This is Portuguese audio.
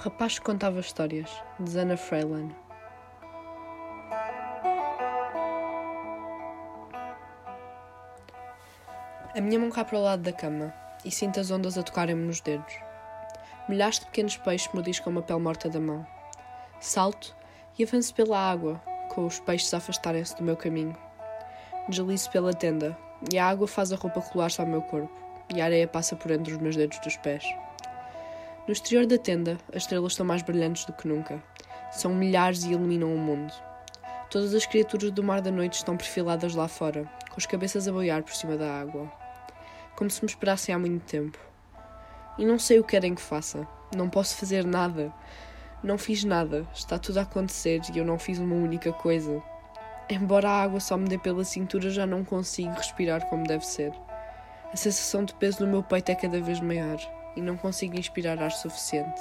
Rapaz que contava histórias, de Zana Freyland. A minha mão cai para o lado da cama e sinto as ondas a tocarem-me nos dedos. Milhares de pequenos peixes mordiscam uma pele morta da mão. Salto e avanço pela água, com os peixes a afastarem-se do meu caminho. Deslizo pela tenda e a água faz a roupa colar-se ao meu corpo e a areia passa por entre os meus dedos dos pés. No exterior da tenda, as estrelas estão mais brilhantes do que nunca. São milhares e iluminam o mundo. Todas as criaturas do mar da noite estão perfiladas lá fora, com as cabeças a boiar por cima da água. Como se me esperassem há muito tempo. E não sei o que querem que faça. Não posso fazer nada. Não fiz nada. Está tudo a acontecer e eu não fiz uma única coisa. Embora a água só me dê pela cintura, já não consigo respirar como deve ser. A sensação de peso no meu peito é cada vez maior e não consigo inspirar ar suficiente.